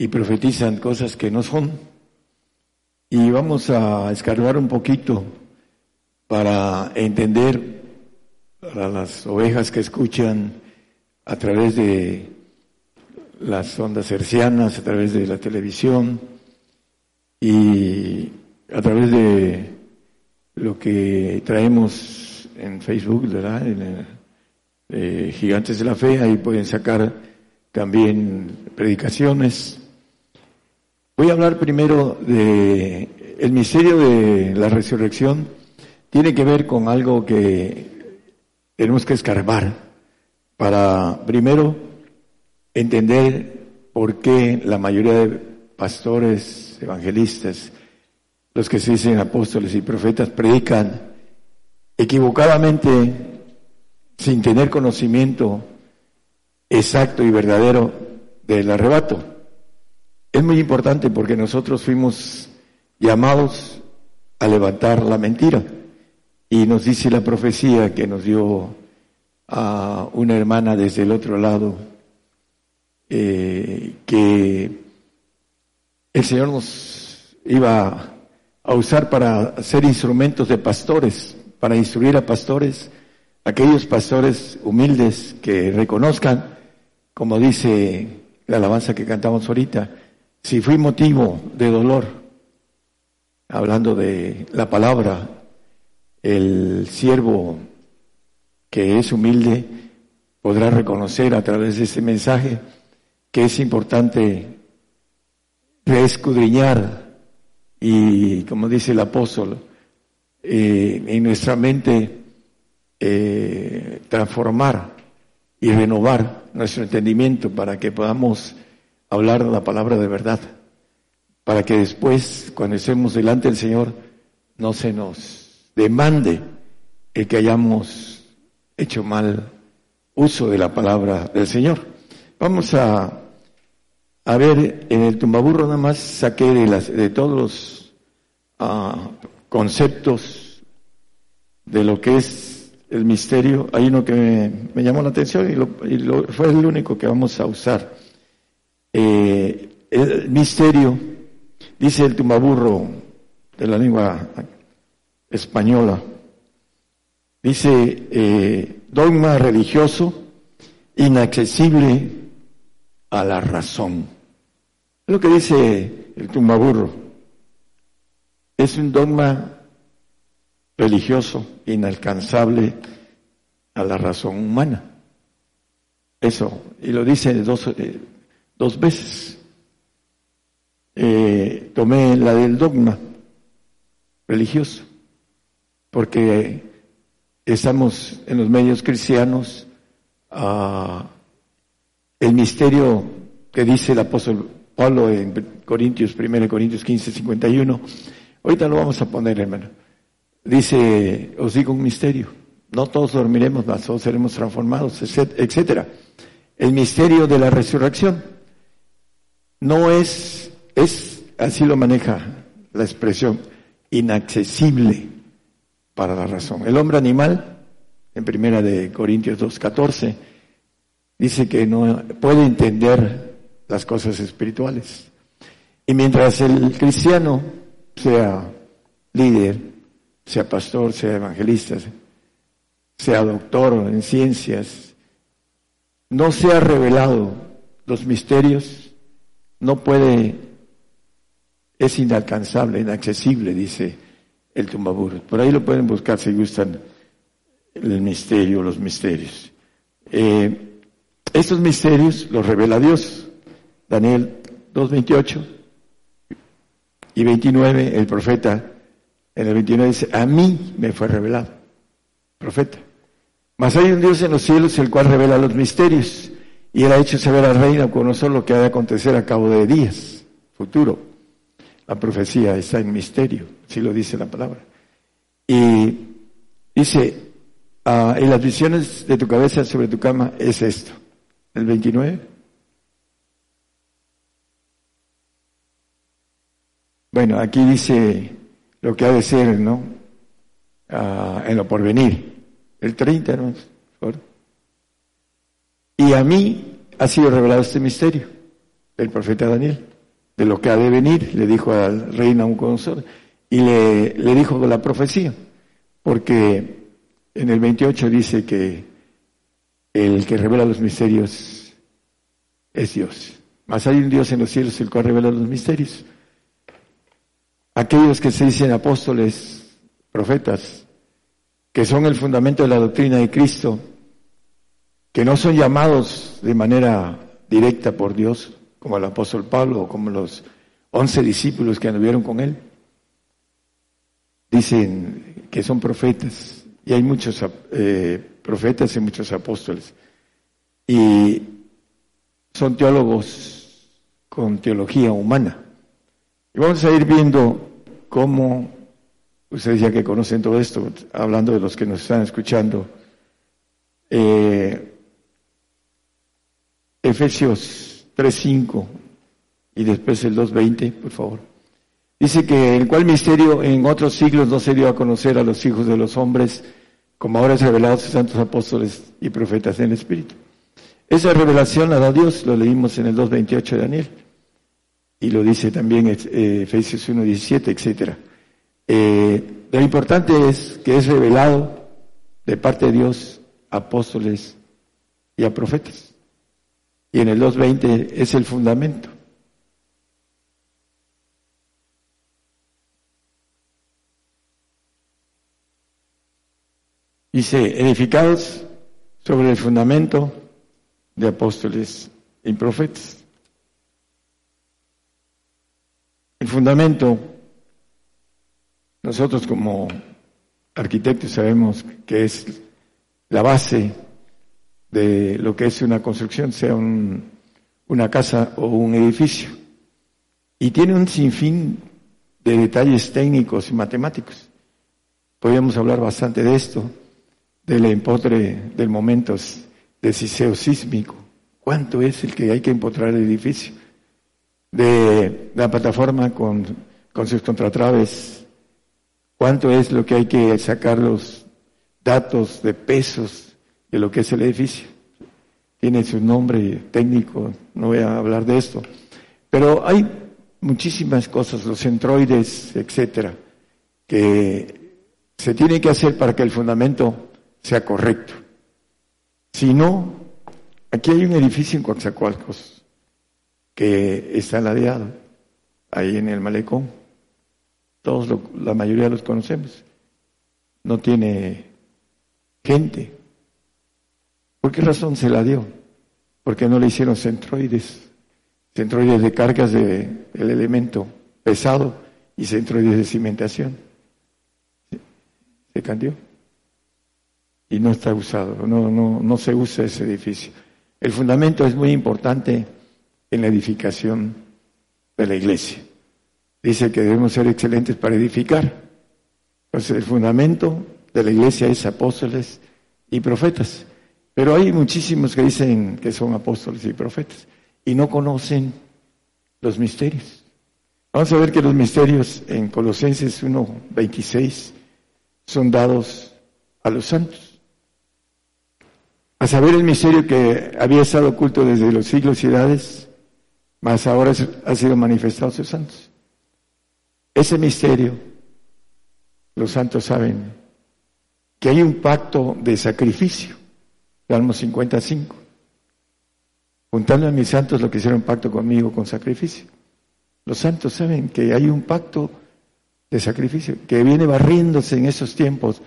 y profetizan cosas que no son. Y vamos a escarbar un poquito para entender para las ovejas que escuchan a través de las ondas hercianas, a través de la televisión y a través de lo que traemos en Facebook, ¿verdad? Eh, Gigantes de la Fe, ahí pueden sacar también predicaciones Voy a hablar primero de el misterio de la resurrección. Tiene que ver con algo que tenemos que escarbar para primero entender por qué la mayoría de pastores, evangelistas, los que se dicen apóstoles y profetas, predican equivocadamente sin tener conocimiento exacto y verdadero del arrebato. Es muy importante porque nosotros fuimos llamados a levantar la mentira. Y nos dice la profecía que nos dio a una hermana desde el otro lado, eh, que el Señor nos iba a usar para ser instrumentos de pastores, para instruir a pastores, aquellos pastores humildes que reconozcan, como dice la alabanza que cantamos ahorita, si fui motivo de dolor, hablando de la palabra, el siervo que es humilde podrá reconocer a través de este mensaje que es importante reescudriñar y, como dice el apóstol, eh, en nuestra mente eh, transformar y renovar nuestro entendimiento para que podamos hablar la palabra de verdad, para que después, cuando estemos delante del Señor, no se nos demande el que hayamos hecho mal uso de la palabra del Señor. Vamos a, a ver, en el tumbaburro nada más saqué de, las, de todos los ah, conceptos de lo que es el misterio. Hay uno que me, llamó la atención y, y fue el único que vamos a usar eh, el misterio, dice el tumaburro de la lengua española, dice eh, dogma religioso inaccesible a la razón. Lo que dice el tumaburro. Es un dogma religioso inalcanzable a la razón humana. Eso, y lo dice dos, eh, dos veces. Eh, tomé la del dogma religioso, porque estamos en los medios cristianos, uh, el misterio que dice el apóstol Pablo en Corintios, 1 Corintios 15, 51, ahorita lo vamos a poner, hermano. Dice, os digo un misterio, no todos dormiremos, mas todos seremos transformados, etcétera. El misterio de la resurrección no es, es, así lo maneja la expresión, inaccesible para la razón. El hombre animal, en primera de Corintios 2.14, dice que no puede entender las cosas espirituales. Y mientras el cristiano sea líder, sea pastor, sea evangelista, sea doctor en ciencias, no sea revelado los misterios no puede, es inalcanzable, inaccesible, dice el tumbaburros. Por ahí lo pueden buscar si gustan el misterio, los misterios. Eh, estos misterios los revela Dios. Daniel 2.28 y 29, el profeta en el 29 dice, a mí me fue revelado, profeta. Mas hay un Dios en los cielos el cual revela los misterios y ha hecho saber al con nosotros lo que ha de acontecer a cabo de días, futuro. La profecía está en misterio, si lo dice la palabra. Y dice, ah, en las visiones de tu cabeza sobre tu cama es esto, el 29. Bueno, aquí dice lo que ha de ser, ¿no? Ah, en lo porvenir. El 30, ¿no? Y a mí ha sido revelado este misterio del profeta Daniel, de lo que ha de venir, le dijo al rey Nabucodonosor, y le, le dijo la profecía, porque en el 28 dice que el que revela los misterios es Dios. Mas hay un Dios en los cielos el cual revela los misterios aquellos que se dicen apóstoles, profetas, que son el fundamento de la doctrina de Cristo, que no son llamados de manera directa por Dios, como el apóstol Pablo o como los once discípulos que anduvieron con él. Dicen que son profetas, y hay muchos eh, profetas y muchos apóstoles. Y son teólogos con teología humana. Y vamos a ir viendo cómo, ustedes ya que conocen todo esto, hablando de los que nos están escuchando, eh, Efesios 3.5 y después el 2.20, por favor. Dice que el cual misterio en otros siglos no se dio a conocer a los hijos de los hombres, como ahora es revelado a sus santos apóstoles y profetas en el Espíritu. Esa revelación la da Dios, lo leímos en el 2.28 de Daniel y lo dice también eh, Efesios 1.17, etc. Eh, lo importante es que es revelado de parte de Dios a apóstoles y a profetas. Y en el 2.20 es el fundamento. Dice, edificados sobre el fundamento de apóstoles y profetas. El fundamento, nosotros como arquitectos sabemos que es la base de lo que es una construcción, sea una casa o un edificio. Y tiene un sinfín de detalles técnicos y matemáticos. Podríamos hablar bastante de esto, del empotre del momento deciseo sísmico. ¿Cuánto es el que hay que empotrar el edificio? de la plataforma con, con sus contratraves, cuánto es lo que hay que sacar los datos de pesos de lo que es el edificio. Tiene su nombre técnico, no voy a hablar de esto, pero hay muchísimas cosas, los centroides, etcétera, que se tiene que hacer para que el fundamento sea correcto. Si no, aquí hay un edificio en Coatzacoalcos, que está ladeado ahí en el malecón. Todos, la mayoría los conocemos. No tiene gente. ¿Por qué razón se la dio? Porque no le hicieron centroides, centroides de cargas del elemento pesado y centroides de cimentación. Se cambió. Y no está usado, no, no, no se usa ese edificio. El fundamento es muy importante en la edificación de la iglesia. Dice que debemos ser excelentes para edificar. Entonces el fundamento de la iglesia es apóstoles y profetas. Pero hay muchísimos que dicen que son apóstoles y profetas y no conocen los misterios. Vamos a ver que los misterios en Colosenses 1.26 son dados a los santos. A saber el misterio que había estado oculto desde los siglos y edades, mas ahora ha sido manifestado a sus santos. Ese misterio, los santos saben que hay un pacto de sacrificio, Salmo 55. Juntando a mis santos lo que hicieron pacto conmigo con sacrificio. Los santos saben que hay un pacto de sacrificio, que viene barriéndose en esos tiempos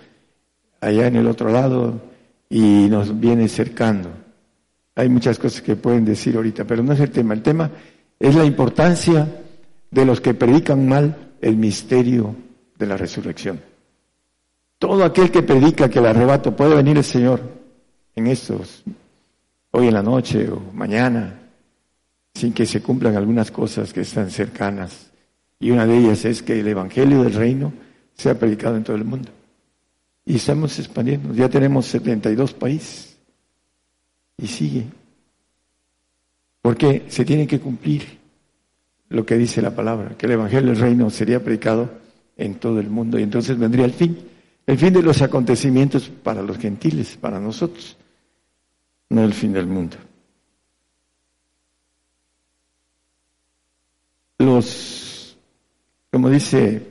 allá en el otro lado y nos viene cercando. Hay muchas cosas que pueden decir ahorita, pero no es el tema. El tema es la importancia de los que predican mal el misterio de la resurrección. Todo aquel que predica que el arrebato puede venir el Señor en estos, hoy en la noche o mañana, sin que se cumplan algunas cosas que están cercanas. Y una de ellas es que el Evangelio del Reino sea predicado en todo el mundo. Y estamos expandiendo. Ya tenemos 72 países. Y sigue. Porque se tiene que cumplir lo que dice la palabra, que el Evangelio del Reino sería predicado en todo el mundo. Y entonces vendría el fin. El fin de los acontecimientos para los gentiles, para nosotros. No el fin del mundo. los, como dice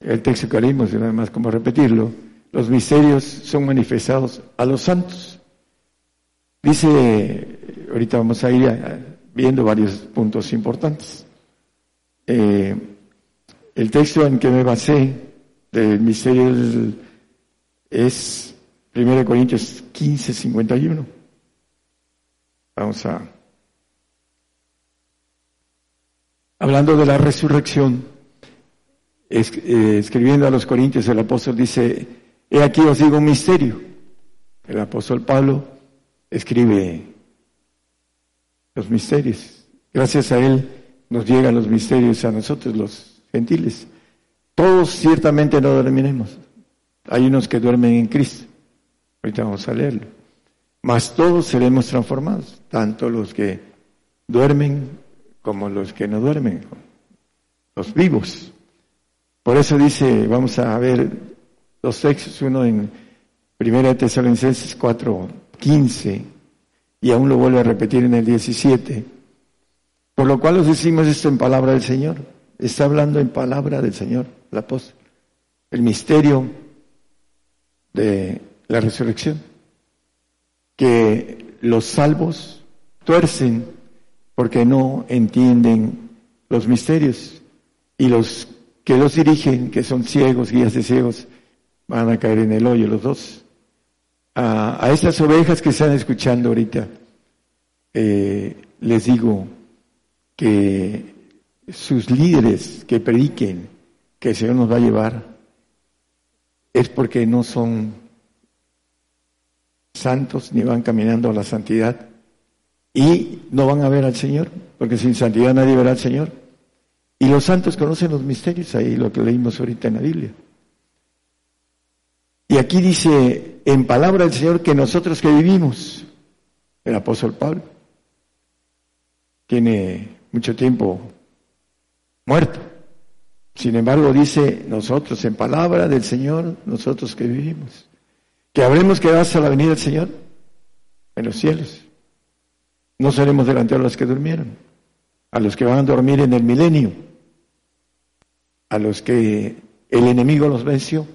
el texto que leímos, nada más como repetirlo, los misterios son manifestados a los santos. Dice, ahorita vamos a ir viendo varios puntos importantes. Eh, el texto en que me basé del misterio es 1 Corintios 15, 51. Vamos a hablando de la resurrección, eh, escribiendo a los Corintios, el apóstol dice, he aquí os digo un misterio. El apóstol Pablo escribe los misterios. Gracias a él nos llegan los misterios a nosotros, los gentiles. Todos ciertamente no dormiremos. Hay unos que duermen en Cristo. Ahorita vamos a leerlo. Mas todos seremos transformados, tanto los que duermen como los que no duermen, los vivos. Por eso dice, vamos a ver dos textos, uno en Primera Tesalonicenses 4, 15, y aún lo vuelve a repetir en el 17. Por lo cual os decimos esto en palabra del Señor. Está hablando en palabra del Señor, el apóstol. El misterio de la resurrección. Que los salvos tuercen porque no entienden los misterios. Y los que los dirigen, que son ciegos, guías de ciegos, van a caer en el hoyo los dos. A, a estas ovejas que están escuchando ahorita, eh, les digo que sus líderes que prediquen que el Señor nos va a llevar es porque no son santos ni van caminando a la santidad y no van a ver al Señor, porque sin santidad nadie verá al Señor. Y los santos conocen los misterios, ahí lo que leímos ahorita en la Biblia. Y aquí dice en palabra del Señor que nosotros que vivimos, el apóstol Pablo, tiene mucho tiempo muerto. Sin embargo, dice nosotros, en palabra del Señor, nosotros que vivimos, que habremos quedado hasta la venida del Señor en los cielos. No seremos delante de los que durmieron, a los que van a dormir en el milenio, a los que el enemigo los venció.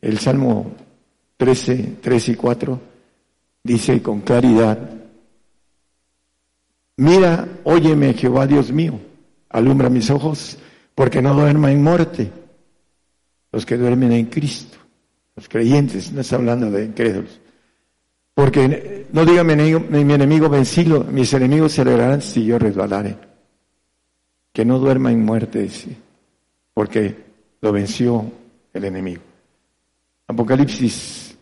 El Salmo 13, 3 y 4 dice con claridad, mira, óyeme Jehová Dios mío, alumbra mis ojos, porque no duerma en muerte los que duermen en Cristo, los creyentes, no está hablando de incrédulos. Porque no diga mi enemigo, mi enemigo vencido, mis enemigos se alegrarán si yo resbalare. Que no duerma en muerte, porque lo venció el enemigo. Apocalipsis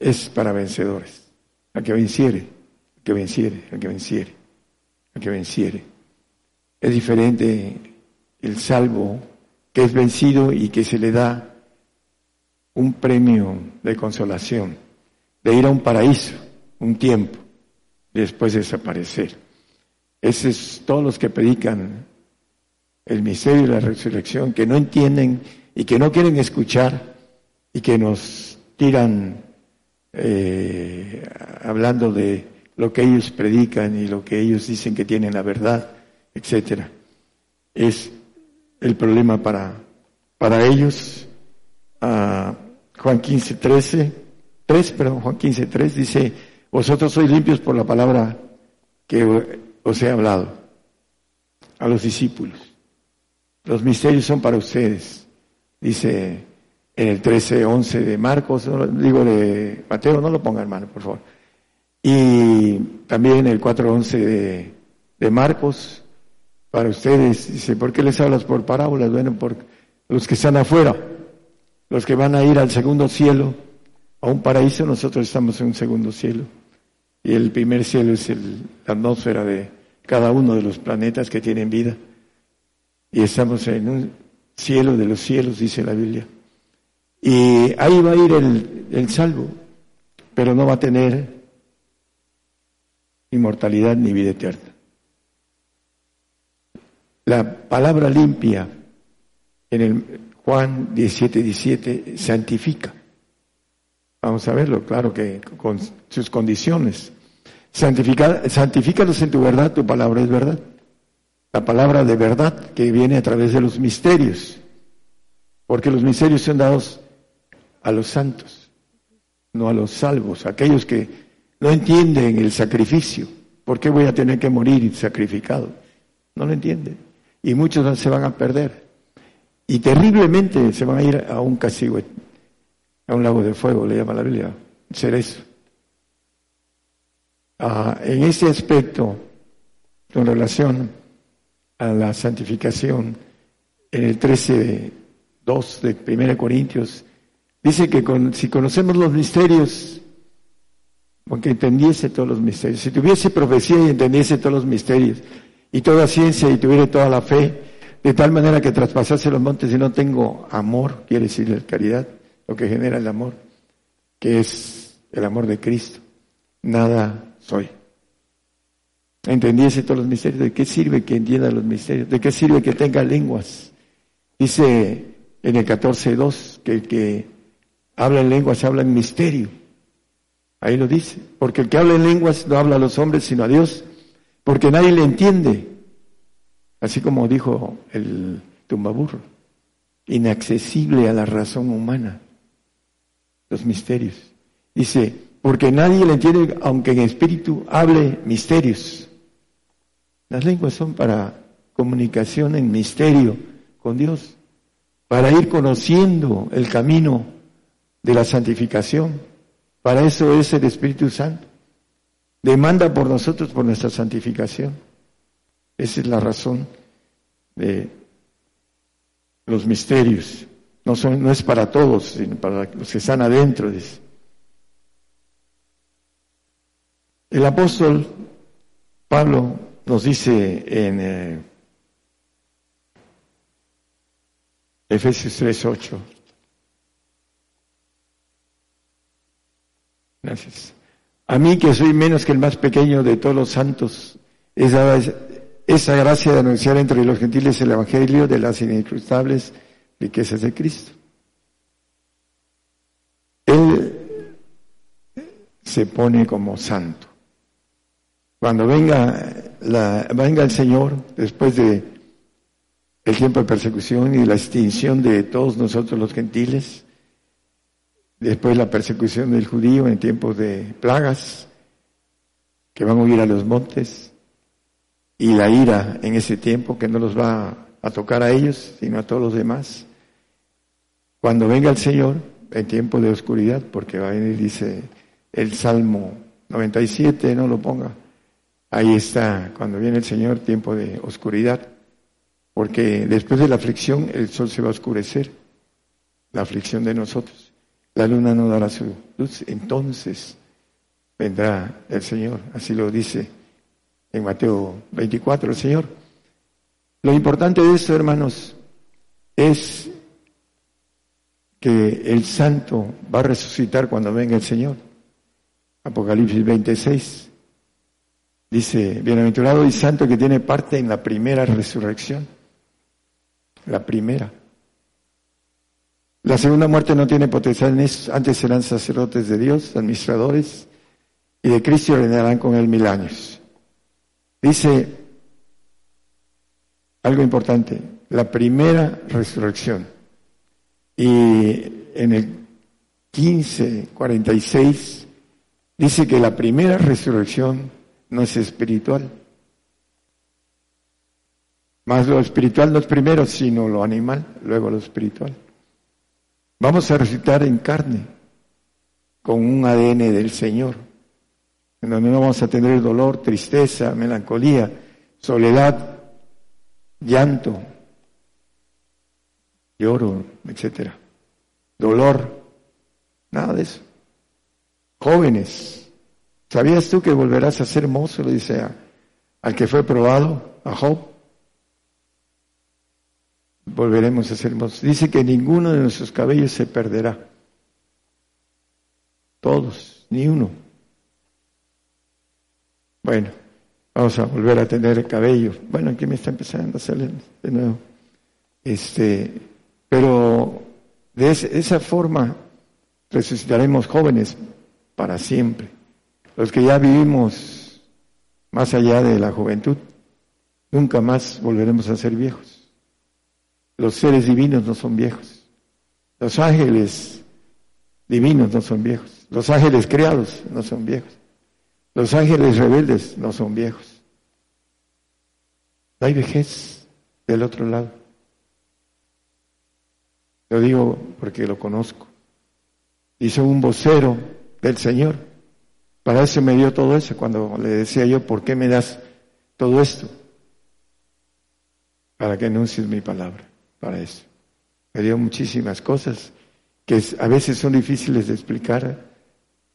es para vencedores. A que venciere, a que venciere, a que venciere, a que venciere. Es diferente el salvo que es vencido y que se le da un premio de consolación de ir a un paraíso un tiempo y después desaparecer. Esos es todos los que predican el misterio de la resurrección, que no entienden y que no quieren escuchar y que nos tiran eh, hablando de lo que ellos predican y lo que ellos dicen que tienen la verdad, etcétera. Es el problema para, para ellos. Ah, Juan 15, 13 3, perdón, Juan 15, 3 dice, vosotros sois limpios por la palabra que os he hablado a los discípulos. Los misterios son para ustedes. Dice en el 13.11 de Marcos, digo de Mateo, no lo ponga hermano, por favor. Y también el 4.11 de, de Marcos, para ustedes, dice, ¿por qué les hablas por parábolas? Bueno, por los que están afuera, los que van a ir al segundo cielo, a un paraíso, nosotros estamos en un segundo cielo. Y el primer cielo es el, la atmósfera de cada uno de los planetas que tienen vida. Y estamos en un cielo de los cielos, dice la Biblia. Y ahí va a ir el, el salvo, pero no va a tener inmortalidad ni vida eterna. La palabra limpia en el Juan 17, 17 santifica. Vamos a verlo, claro que con sus condiciones. Santifica, santifícalos en tu verdad, tu palabra es verdad. La palabra de verdad que viene a través de los misterios. Porque los misterios son dados a los santos, no a los salvos, aquellos que no entienden el sacrificio. ¿Por qué voy a tener que morir sacrificado? No lo entienden. Y muchos se van a perder. Y terriblemente se van a ir a un castigo a un lago de fuego, le llama la Biblia, cerezo. Ah, en ese aspecto, con relación a la santificación, en el 13.2 de 1 Corintios, dice que si conocemos los misterios, aunque entendiese todos los misterios, si tuviese profecía y entendiese todos los misterios, y toda ciencia y tuviera toda la fe, de tal manera que traspasase los montes y no tengo amor, quiere decir caridad, lo que genera el amor, que es el amor de Cristo. Nada soy. Entendiese todos los misterios. ¿De qué sirve que entienda los misterios? ¿De qué sirve que tenga lenguas? Dice en el 14.2 que el que habla en lenguas habla en misterio. Ahí lo dice. Porque el que habla en lenguas no habla a los hombres sino a Dios. Porque nadie le entiende. Así como dijo el tumbaburro. Inaccesible a la razón humana los misterios. Dice, porque nadie le entiende, aunque en espíritu hable misterios. Las lenguas son para comunicación en misterio con Dios, para ir conociendo el camino de la santificación. Para eso es el Espíritu Santo. Demanda por nosotros, por nuestra santificación. Esa es la razón de los misterios. No, son, no es para todos, sino para los que están adentro. Dice. El apóstol Pablo nos dice en eh, Efesios 3:8. Gracias. A mí que soy menos que el más pequeño de todos los santos, esa, esa gracia de anunciar entre los gentiles el evangelio de las inescrutables riquezas de Cristo. Él se pone como santo. Cuando venga, la, venga el Señor, después de el tiempo de persecución y la extinción de todos nosotros los gentiles, después la persecución del judío en tiempos de plagas, que van a huir a los montes, y la ira en ese tiempo que no los va a tocar a ellos, sino a todos los demás. Cuando venga el Señor, en tiempo de oscuridad, porque va a venir, dice el Salmo 97, no lo ponga. Ahí está, cuando viene el Señor, tiempo de oscuridad, porque después de la aflicción el sol se va a oscurecer, la aflicción de nosotros. La luna no dará su luz, entonces vendrá el Señor, así lo dice en Mateo 24 el Señor. Lo importante de esto, hermanos, es que el santo va a resucitar cuando venga el Señor. Apocalipsis 26 dice, bienaventurado y santo que tiene parte en la primera resurrección. La primera. La segunda muerte no tiene potencial en eso. Antes serán sacerdotes de Dios, administradores, y de Cristo reinarán con él mil años. Dice algo importante, la primera resurrección. Y en el 1546 dice que la primera resurrección no es espiritual. Más lo espiritual no es primero, sino lo animal, luego lo espiritual. Vamos a resucitar en carne, con un ADN del Señor, en donde no vamos a tener dolor, tristeza, melancolía, soledad, llanto, lloro, etcétera, dolor, nada de eso. Jóvenes, ¿sabías tú que volverás a ser hermoso? Le dice al que fue probado, a Job. Volveremos a ser hermosos. Dice que ninguno de nuestros cabellos se perderá. Todos, ni uno. Bueno, vamos a volver a tener cabello. Bueno, aquí me está empezando a salir de nuevo. Este, pero de esa forma resucitaremos jóvenes para siempre. Los que ya vivimos más allá de la juventud, nunca más volveremos a ser viejos. Los seres divinos no son viejos. Los ángeles divinos no son viejos. Los ángeles creados no son viejos. Los ángeles rebeldes no son viejos. No hay vejez del otro lado. Lo digo porque lo conozco. Hice un vocero del Señor. Para eso me dio todo eso cuando le decía yo, ¿por qué me das todo esto? Para que anuncies mi palabra, para eso. Me dio muchísimas cosas que a veces son difíciles de explicar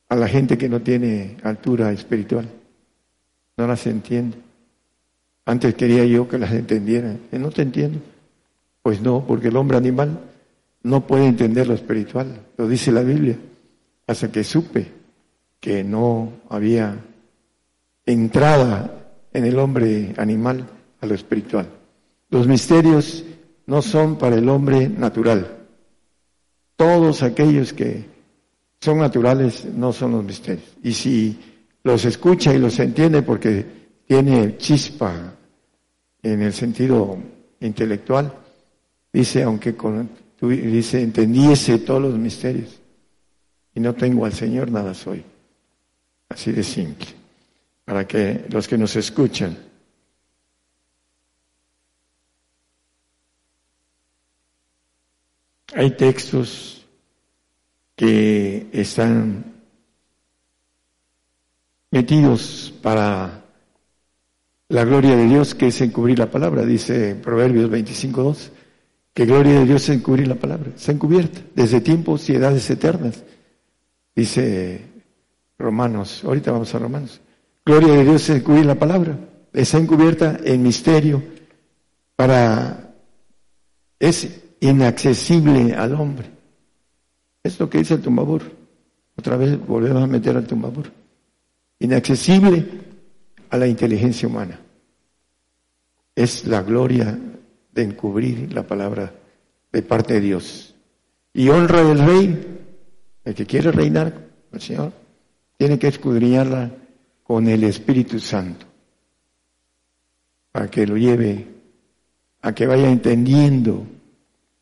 a la gente que no tiene altura espiritual. No las entiende. Antes quería yo que las entendiera. No te entiendo. Pues no, porque el hombre animal no puede entender lo espiritual, lo dice la Biblia, hasta que supe que no había entrada en el hombre animal a lo espiritual. Los misterios no son para el hombre natural. Todos aquellos que son naturales no son los misterios. Y si los escucha y los entiende porque tiene chispa en el sentido intelectual, dice, aunque dice, entendiese todos los misterios y no tengo al Señor, nada soy. Así de simple. Para que los que nos escuchan hay textos que están metidos para la gloria de Dios, que es encubrir la palabra, dice Proverbios 25.2 que gloria de Dios es encubrir la palabra, está encubierta desde tiempos y edades eternas. Dice Romanos, ahorita vamos a Romanos. Gloria de Dios es encubrir la palabra, está encubierta en misterio para es inaccesible al hombre. Es lo que dice el tumbabur. Otra vez volvemos a meter al tumbabur. Inaccesible a la inteligencia humana. Es la gloria de encubrir la palabra de parte de Dios. Y honra del rey, el que quiere reinar, el Señor, tiene que escudriñarla con el Espíritu Santo, para que lo lleve a que vaya entendiendo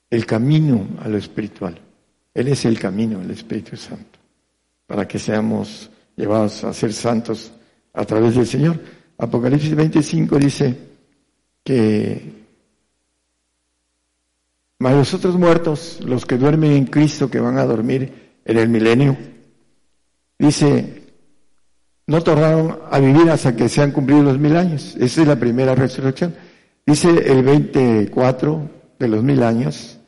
el camino a lo espiritual. Él es el camino, el Espíritu Santo, para que seamos llevados a ser santos a través del Señor. Apocalipsis 25 dice que mas los otros muertos, los que duermen en Cristo, que van a dormir en el milenio, dice, no tornaron a vivir hasta que se han cumplido los mil años. Esa es la primera resurrección. Dice el 24 de los mil años,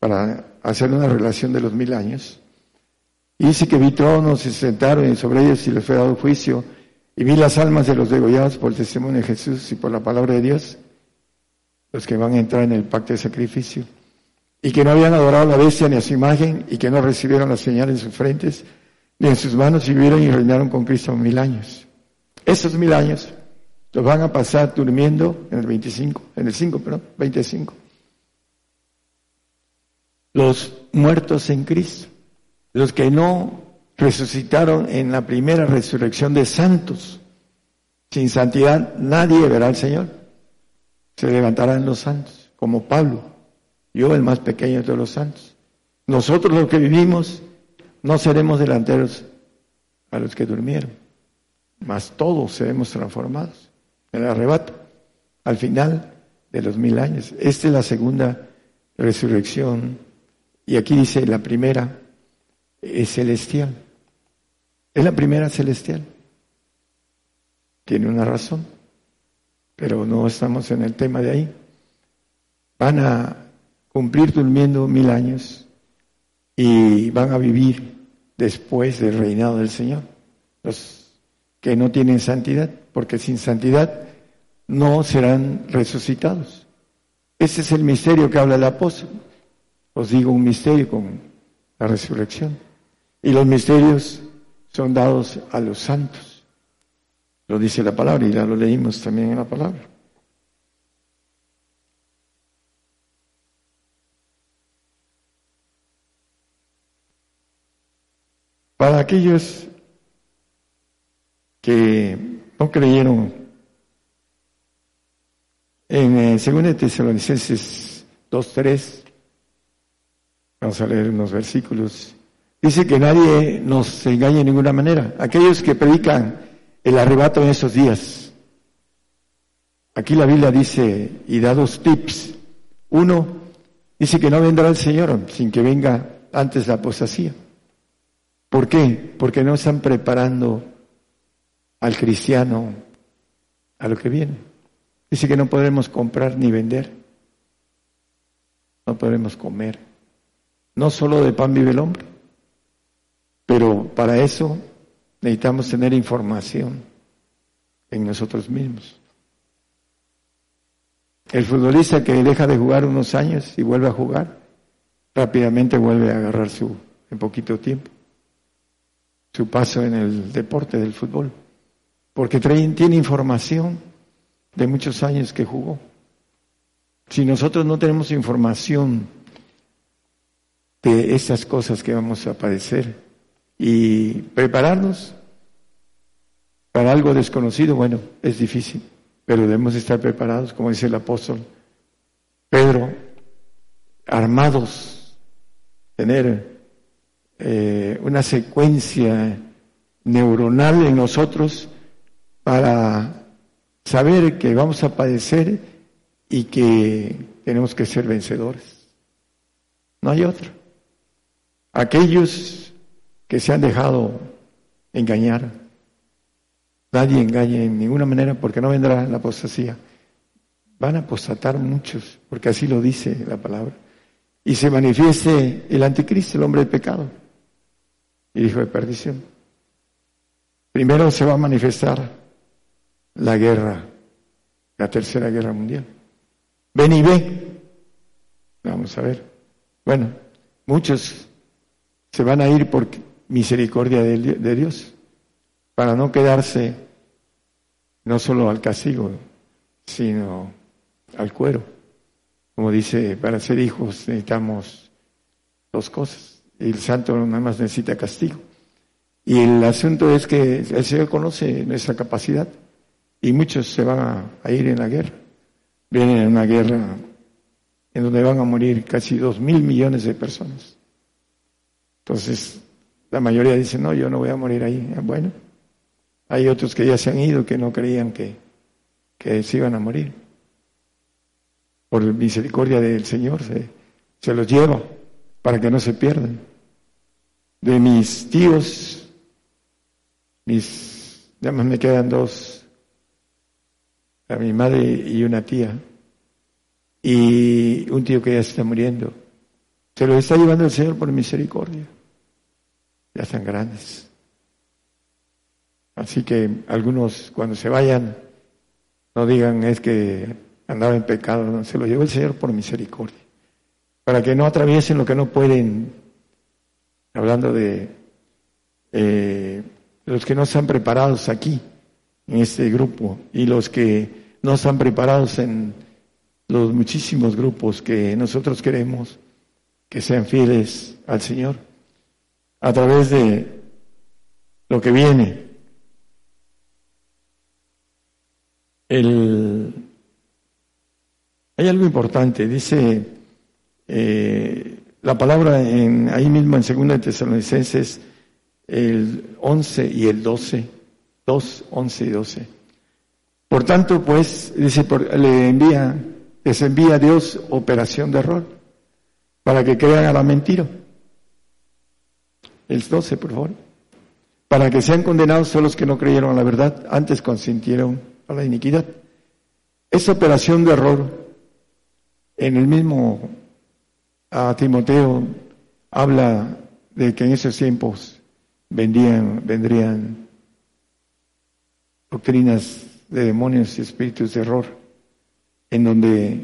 para hacer una relación de los mil años. Y dice que vi tronos y se sentaron sobre ellos y les fue dado juicio. Y vi las almas de los degollados por el testimonio de Jesús y por la palabra de Dios, los que van a entrar en el pacto de sacrificio y que no habían adorado a la bestia ni a su imagen y que no recibieron la señal en sus frentes ni en sus manos y vivieron y reinaron con Cristo mil años. Esos mil años los van a pasar durmiendo en el 25, en el 5, perdón, 25. Los muertos en Cristo, los que no resucitaron en la primera resurrección de santos. Sin santidad nadie verá al Señor. Se levantarán los santos, como Pablo yo el más pequeño de los santos. Nosotros los que vivimos no seremos delanteros a los que durmieron, mas todos seremos transformados en el arrebato. Al final de los mil años. Esta es la segunda resurrección. Y aquí dice la primera es celestial. Es la primera celestial. Tiene una razón, pero no estamos en el tema de ahí. Van a cumplir durmiendo mil años y van a vivir después del reinado del Señor. Los que no tienen santidad, porque sin santidad no serán resucitados. Ese es el misterio que habla el apóstol. Os digo un misterio con la resurrección. Y los misterios son dados a los santos. Lo dice la palabra y ya lo leímos también en la palabra. Para aquellos que no creyeron en 2 eh, Tesalonicenses 2.3, vamos a leer unos versículos, dice que nadie nos engañe de ninguna manera. Aquellos que predican el arrebato en esos días, aquí la Biblia dice y da dos tips. Uno, dice que no vendrá el Señor sin que venga antes la apostasía. ¿Por qué? Porque no están preparando al cristiano a lo que viene. Dice que no podremos comprar ni vender. No podremos comer. No solo de pan vive el hombre. Pero para eso necesitamos tener información en nosotros mismos. El futbolista que deja de jugar unos años y vuelve a jugar, rápidamente vuelve a agarrar su, en poquito tiempo su paso en el deporte del fútbol, porque tiene información de muchos años que jugó. Si nosotros no tenemos información de esas cosas que vamos a padecer y prepararnos para algo desconocido, bueno, es difícil, pero debemos estar preparados, como dice el apóstol Pedro, armados, tener eh, una secuencia neuronal en nosotros para saber que vamos a padecer y que tenemos que ser vencedores. No hay otro. Aquellos que se han dejado engañar, nadie engaña en ninguna manera porque no vendrá la apostasía. Van a apostatar muchos, porque así lo dice la palabra. Y se manifieste el anticristo, el hombre de pecado y hijo de perdición. Primero se va a manifestar la guerra, la tercera guerra mundial. Ven y ve. Vamos a ver. Bueno, muchos se van a ir por misericordia de, Dios, para no quedarse no solo al castigo, sino al cuero. Como dice, para ser hijos necesitamos dos cosas el santo nada más necesita castigo. Y el asunto es que el Señor conoce nuestra capacidad y muchos se van a, ir en la guerra. Vienen en una guerra en donde van a morir casi dos mil millones de personas. Entonces, la mayoría dice, no, yo no voy a morir ahí. Bueno, hay otros que ya se han ido que no creían que, que se iban a morir. Por misericordia del Señor se, se los lleva para que no se pierdan. De mis tíos, mis, ya más me quedan dos, a mi madre y una tía, y un tío que ya se está muriendo. Se lo está llevando el Señor por misericordia. Ya están grandes. Así que algunos cuando se vayan, no digan es que andaba en pecado, no, se lo llevó el Señor por misericordia. Para que no atraviesen lo que no pueden, hablando de eh, los que no están preparados aquí, en este grupo, y los que no están preparados en los muchísimos grupos que nosotros queremos que sean fieles al Señor, a través de lo que viene. Hay algo importante, dice eh, la palabra en, ahí mismo en 2 Tesalonicenses, el 11 y el 12, 2, 11 y 12. Por tanto, pues, dice, le envía les envía a Dios operación de error para que crean a la mentira. El 12, por favor. Para que sean condenados todos los que no creyeron a la verdad, antes consintieron a la iniquidad. Esa operación de error, en el mismo a Timoteo habla de que en esos tiempos vendían, vendrían doctrinas de demonios y espíritus de error, en donde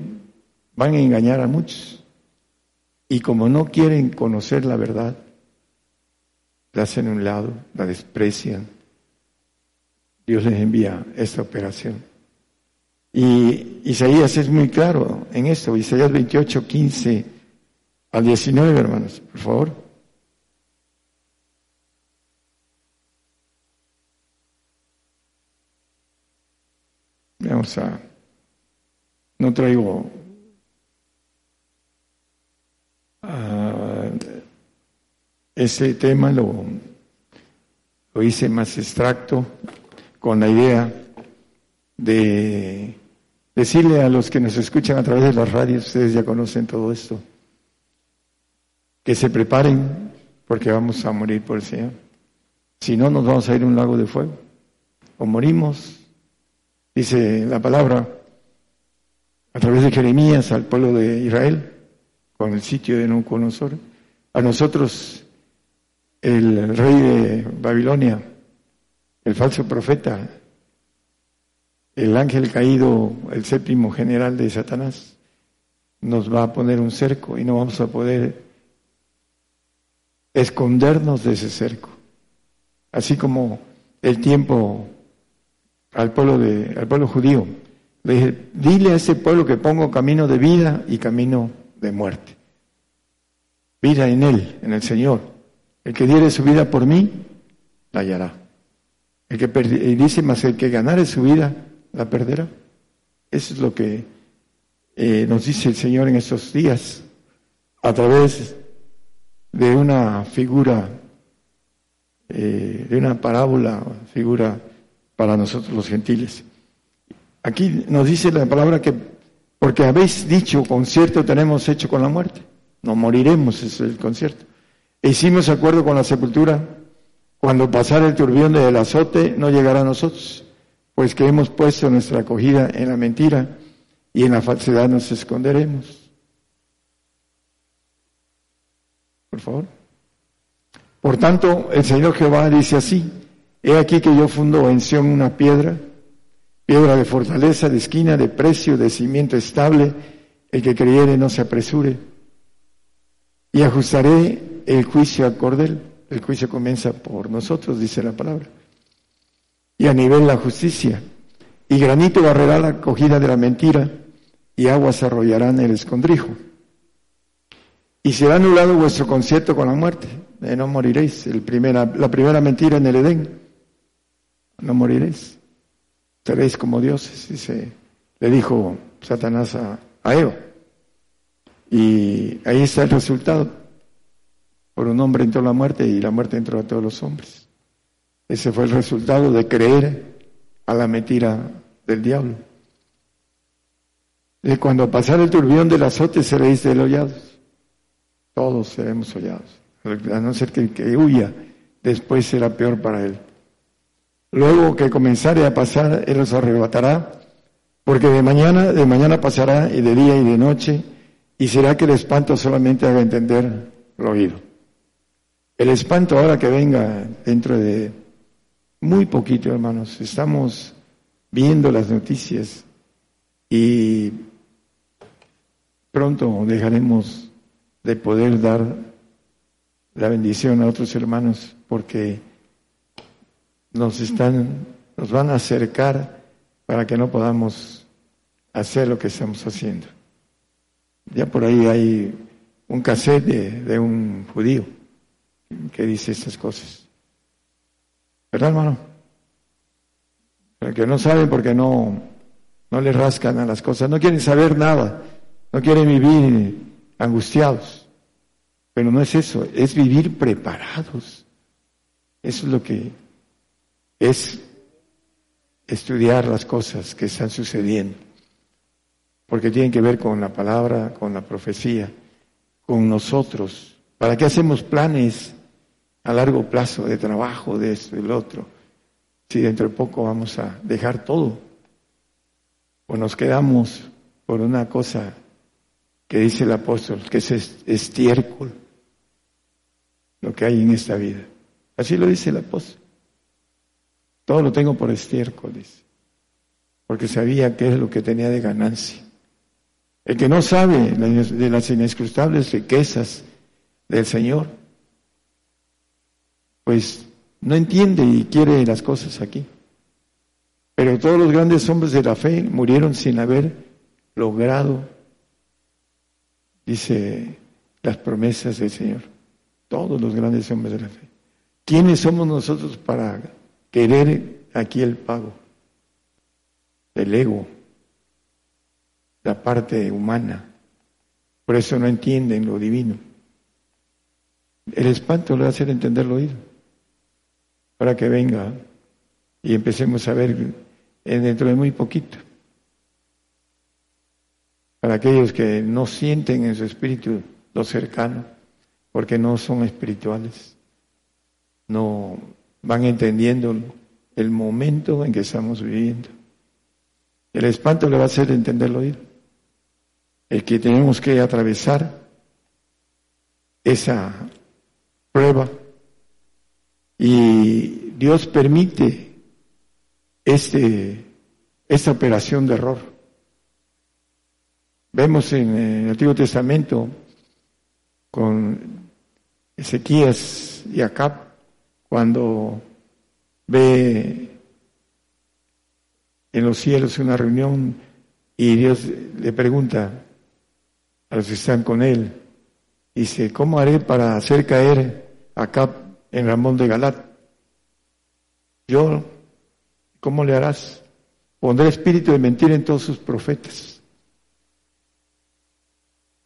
van a engañar a muchos. Y como no quieren conocer la verdad, la hacen un lado, la desprecian. Dios les envía esta operación. Y Isaías es muy claro en esto, Isaías 28, 15 al 19, hermanos, por favor. Vamos a, no traigo ese tema, lo, lo hice más extracto con la idea de decirle a los que nos escuchan a través de las radios, ustedes ya conocen todo esto, que se preparen porque vamos a morir por el Señor. Si no, nos vamos a ir a un lago de fuego. O morimos dice la palabra, a través de Jeremías al pueblo de Israel, con el sitio de Nabucodonosor. A nosotros, el rey de Babilonia, el falso profeta, el ángel caído, el séptimo general de Satanás, nos va a poner un cerco y no vamos a poder escondernos de ese cerco. Así como el tiempo al pueblo, de, al pueblo judío. Le dije, dile a ese pueblo que pongo camino de vida y camino de muerte. Vida en Él, en el Señor. El que diere su vida por mí, la hallará. El que y dice más, el que ganare su vida, la perderá. Eso es lo que eh, nos dice el Señor en estos días, a través de una figura, eh, de una parábola, figura para nosotros los gentiles. Aquí nos dice la palabra que porque habéis dicho concierto tenemos hecho con la muerte, no moriremos, es el concierto. Hicimos acuerdo con la sepultura, cuando pasara el turbión del azote no llegará a nosotros, pues que hemos puesto nuestra acogida en la mentira y en la falsedad nos esconderemos. Por favor. Por tanto, el Señor Jehová dice así, He aquí que yo fundo en Sion una piedra, piedra de fortaleza, de esquina, de precio, de cimiento estable, el que creyere no se apresure. Y ajustaré el juicio al cordel. El juicio comienza por nosotros, dice la palabra. Y a nivel la justicia. Y granito barrerá la acogida de la mentira, y aguas arrollarán el escondrijo. Y será anulado vuestro concierto con la muerte. De no moriréis. El primera, la primera mentira en el Edén no moriréis. Seréis como dioses, dice, le dijo Satanás a, a Eva. Y ahí está el resultado. Por un hombre entró la muerte y la muerte entró a todos los hombres. Ese fue el resultado de creer a la mentira del diablo. Y cuando pasara el turbión del azote seréis delollados. Todos seremos hollados. A no ser que huya, después será peor para él. Luego que comenzare a pasar, Él los arrebatará, porque de mañana, de mañana pasará, y de día y de noche, y será que el espanto solamente haga entender lo oído. El espanto ahora que venga dentro de muy poquito, hermanos, estamos viendo las noticias y pronto dejaremos de poder dar la bendición a otros hermanos porque nos están, nos van a acercar para que no podamos hacer lo que estamos haciendo. Ya por ahí hay un cassette de, un judío que dice estas cosas. ¿Verdad, hermano? Pero que no saben porque no, no le rascan a las cosas, no quieren saber nada, no quieren vivir angustiados. Pero no es eso, es vivir preparados. Eso es lo que es estudiar las cosas que están sucediendo. porque tienen que ver con la palabra, con la profecía, con nosotros. ¿Para qué hacemos planes a largo plazo de trabajo, de esto y lo otro? Si dentro de poco vamos a dejar todo, o nos quedamos por una cosa que dice el apóstol, que es estiércol, lo que hay en esta vida. Así lo dice el apóstol. Todo lo tengo por estiércol, dice, porque sabía qué es lo que tenía de ganancia. El que no sabe de las inescrutables riquezas del Señor, pues no entiende y quiere las cosas aquí. Pero todos los grandes hombres de la fe murieron sin haber logrado, dice, las promesas del Señor. Todos los grandes hombres de la fe. ¿Quiénes somos nosotros para querer aquí el pago? El ego, la parte humana. Por eso no entienden lo divino. El espanto le hacer entender lo oído. Para que venga y empecemos a ver dentro de muy poquito. Para aquellos que no sienten en su espíritu lo cercano, porque no son espirituales, no van entendiendo el momento en que estamos viviendo. El espanto le va a hacer entender lo oído el que tenemos que atravesar esa prueba y Dios permite este, esta operación de error. Vemos en el Antiguo Testamento con Ezequías y Acab cuando ve en los cielos una reunión y Dios le pregunta, a los que están con él. Dice, ¿cómo haré para hacer caer acá en Ramón de Galat? Yo, ¿cómo le harás? Pondré espíritu de mentira en todos sus profetas.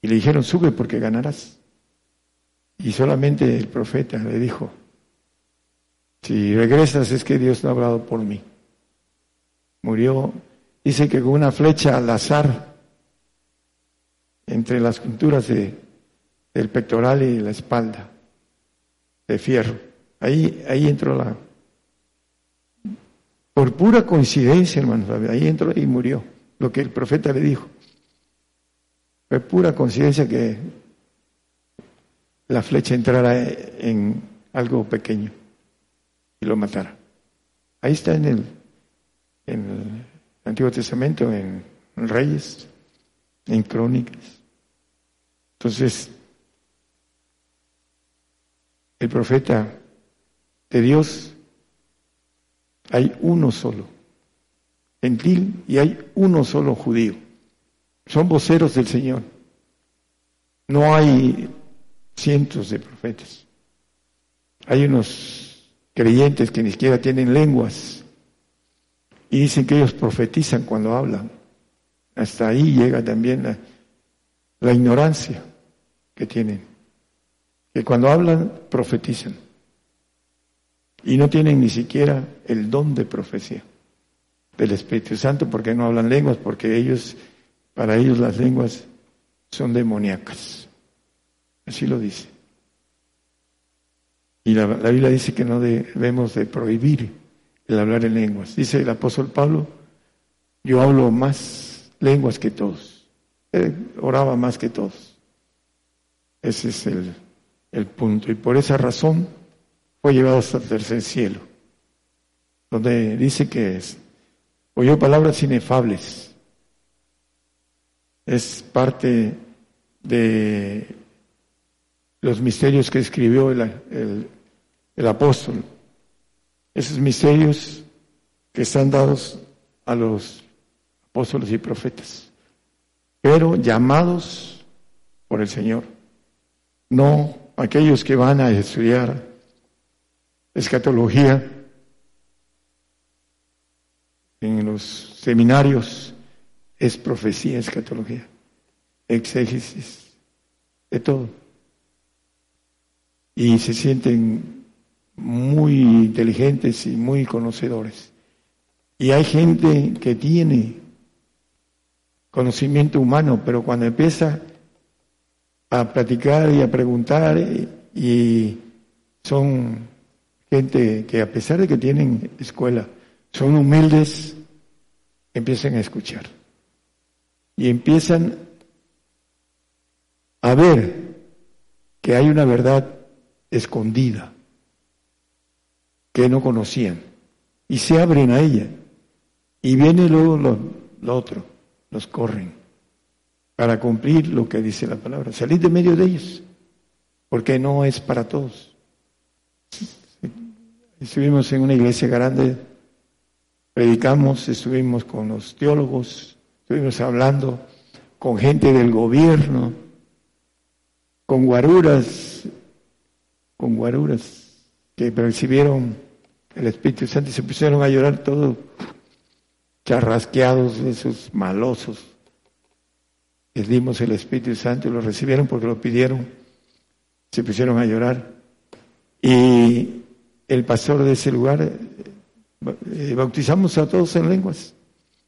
Y le dijeron, sube porque ganarás. Y solamente el profeta le dijo, si regresas es que Dios no ha hablado por mí. Murió, dice que con una flecha al azar entre las junturas de, del pectoral y la espalda, de fierro. Ahí, ahí entró la... Por pura coincidencia, hermanos, ahí entró y murió, lo que el profeta le dijo. Fue pura coincidencia que la flecha entrara en algo pequeño y lo matara. Ahí está en el, en el Antiguo Testamento, en Reyes, en Crónicas. Entonces, el profeta de Dios, hay uno solo, gentil, y hay uno solo judío. Son voceros del Señor. No hay cientos de profetas. Hay unos creyentes que ni siquiera tienen lenguas y dicen que ellos profetizan cuando hablan. Hasta ahí llega también la la ignorancia que tienen, que cuando hablan profetizan y no tienen ni siquiera el don de profecía del Espíritu Santo porque no hablan lenguas, porque ellos, para ellos las lenguas son demoníacas. Así lo dice. Y la, la Biblia dice que no debemos de prohibir el hablar en lenguas. Dice el apóstol Pablo, yo hablo más lenguas que todos oraba más que todos. Ese es el, el punto. Y por esa razón fue llevado hasta el tercer cielo, donde dice que es, oyó palabras inefables. Es parte de los misterios que escribió el, el, el apóstol. Esos misterios que están dados a los apóstoles y profetas pero llamados por el Señor, no aquellos que van a estudiar escatología en los seminarios, es profecía, escatología, exégesis, de todo. Y se sienten muy inteligentes y muy conocedores. Y hay gente que tiene conocimiento humano, pero cuando empieza a platicar y a preguntar y son gente que a pesar de que tienen escuela, son humildes, empiezan a escuchar. Y empiezan a ver que hay una verdad escondida que no conocían y se abren a ella y viene luego lo, otro, los corren para cumplir lo que dice la palabra, salir de medio de ellos, porque no es para todos. Estuvimos en una iglesia grande, predicamos, estuvimos con los teólogos, estuvimos hablando con gente del gobierno, con guaruras, con guaruras que recibieron el Espíritu Santo y se pusieron a llorar todos charrasqueados, esos malosos. Les dimos el Espíritu Santo y lo recibieron porque lo pidieron, se pusieron a llorar. Y el pastor de ese lugar, eh, bautizamos a todos en lenguas,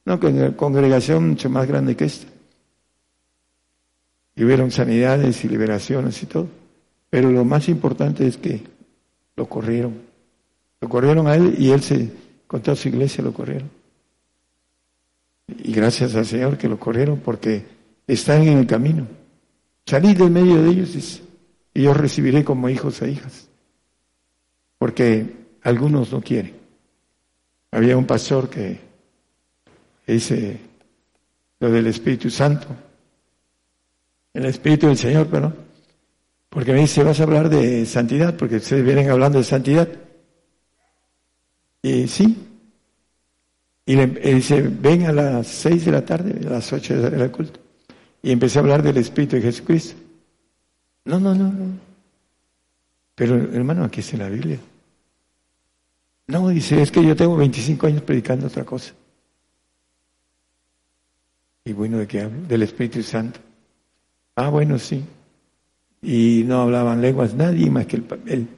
no con una congregación mucho más grande que esta. Y hubieron sanidades y liberaciones y todo. Pero lo más importante es que lo corrieron. Lo corrieron a él y él se, con toda su iglesia lo corrieron. Y gracias al Señor que lo corrieron porque están en el camino. Salid del medio de ellos y yo recibiré como hijos e hijas porque algunos no quieren. Había un pastor que dice lo del Espíritu Santo, el Espíritu del Señor, pero porque me dice, vas a hablar de santidad, porque ustedes vienen hablando de santidad. Y sí. Y le dice, ven a las seis de la tarde, a las ocho del culto. Y empecé a hablar del Espíritu de Jesucristo. No, no, no, no. Pero hermano, aquí está la Biblia. No, dice, es que yo tengo 25 años predicando otra cosa. ¿Y bueno de qué hablo? Del Espíritu Santo. Ah, bueno, sí. Y no hablaban lenguas nadie más que el, él.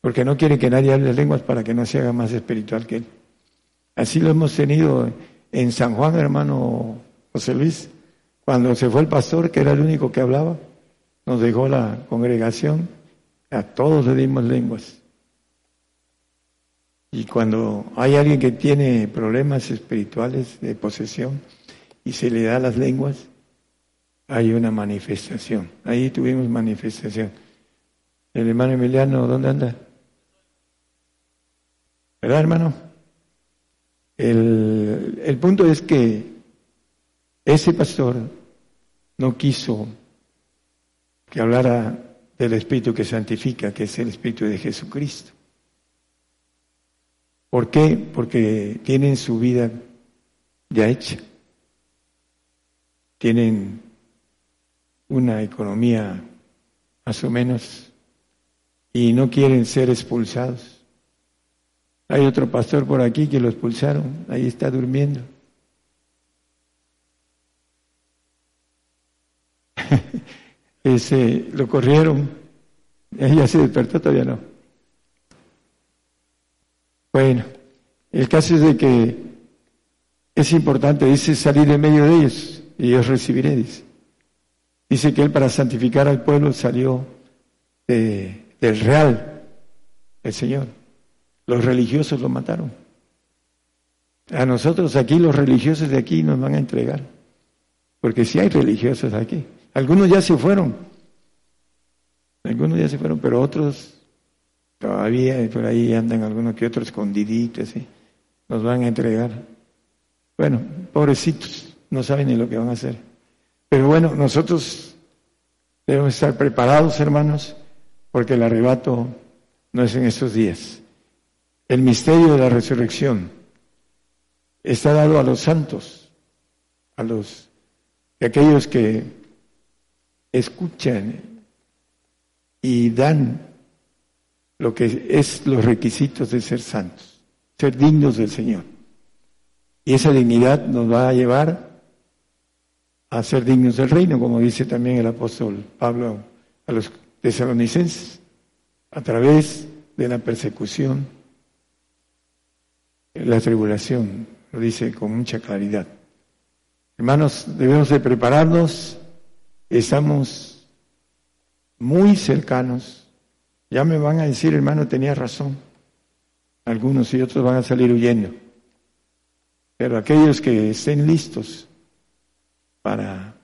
Porque no quiere que nadie hable lenguas para que no se haga más espiritual que él. Así lo hemos tenido en San Juan, hermano José Luis. Cuando se fue el pastor, que era el único que hablaba, nos dejó la congregación a todos le dimos lenguas. Y cuando hay alguien que tiene problemas espirituales de posesión y se le da las lenguas, hay una manifestación. Ahí tuvimos manifestación. El hermano Emiliano, ¿dónde anda? ¿Verdad, hermano? El, el punto es que ese pastor no quiso que hablara del Espíritu que santifica, que es el Espíritu de Jesucristo. ¿Por qué? Porque tienen su vida ya hecha. Tienen una economía más o menos y no quieren ser expulsados. Hay otro pastor por aquí que lo expulsaron, ahí está durmiendo. Ese, lo corrieron, ella se despertó, todavía no. Bueno, el caso es de que es importante, dice, salir de medio de ellos y yo recibiré, dice. Dice que él para santificar al pueblo salió del real, el Señor. Los religiosos lo mataron. A nosotros aquí, los religiosos de aquí nos van a entregar. Porque si hay religiosos aquí. Algunos ya se fueron. Algunos ya se fueron, pero otros todavía por ahí andan algunos que otros escondiditos, ¿sí? nos van a entregar. Bueno, pobrecitos, no saben ni lo que van a hacer. Pero bueno, nosotros debemos estar preparados, hermanos, porque el arrebato no es en estos días. El misterio de la resurrección está dado a los santos, a los a aquellos que escuchan y dan lo que es los requisitos de ser santos, ser dignos del Señor. Y esa dignidad nos va a llevar a ser dignos del reino, como dice también el apóstol Pablo a los tesalonicenses, a través de la persecución, la tribulación, lo dice con mucha claridad. Hermanos, debemos de prepararnos, estamos muy cercanos. Ya me van a decir, hermano, tenía razón. Algunos y otros van a salir huyendo. Pero aquellos que estén listos para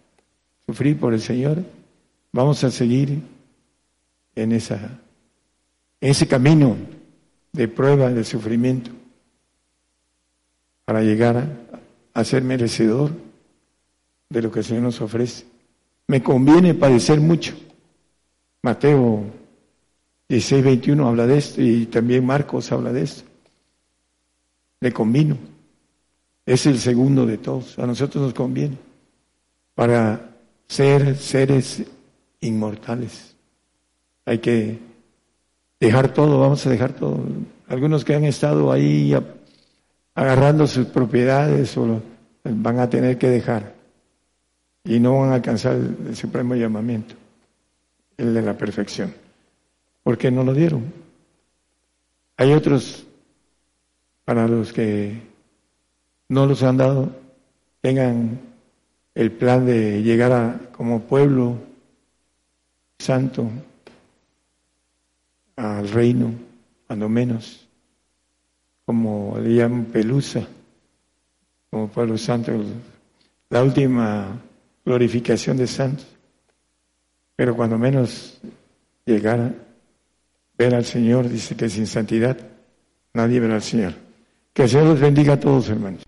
sufrir por el Señor, vamos a seguir en, esa, ese camino de prueba, de sufrimiento, para llegar a ser merecedor de lo que el Señor nos ofrece. Me conviene padecer mucho. Mateo 16, 21 habla de esto y también Marcos habla de esto. Le convino. Es el segundo de todos. A nosotros nos conviene para ser seres inmortales. Hay que dejar todo, vamos a dejar todo. Algunos que han estado ahí agarrando sus propiedades o van a tener que dejar y no van a alcanzar el, supremo llamamiento, el de la perfección, porque no lo dieron. Hay otros para los que no los han dado, tengan el plan de llegar a, como pueblo santo al reino, cuando menos, como le llaman Pelusa, como pueblo santo, la última glorificación de santos. Pero cuando menos llegara, ver al Señor, dice que sin santidad nadie verá al Señor. Que el Señor los bendiga a todos, hermanos.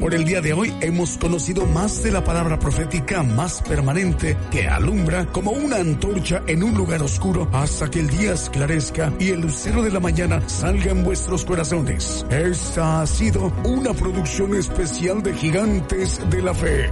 Por el día de hoy hemos conocido más de la palabra profética más permanente que alumbra como una antorcha en un lugar oscuro hasta que el día esclarezca y el lucero de la mañana salga en vuestros corazones. Esta ha sido una producción especial de Gigantes de la Fe.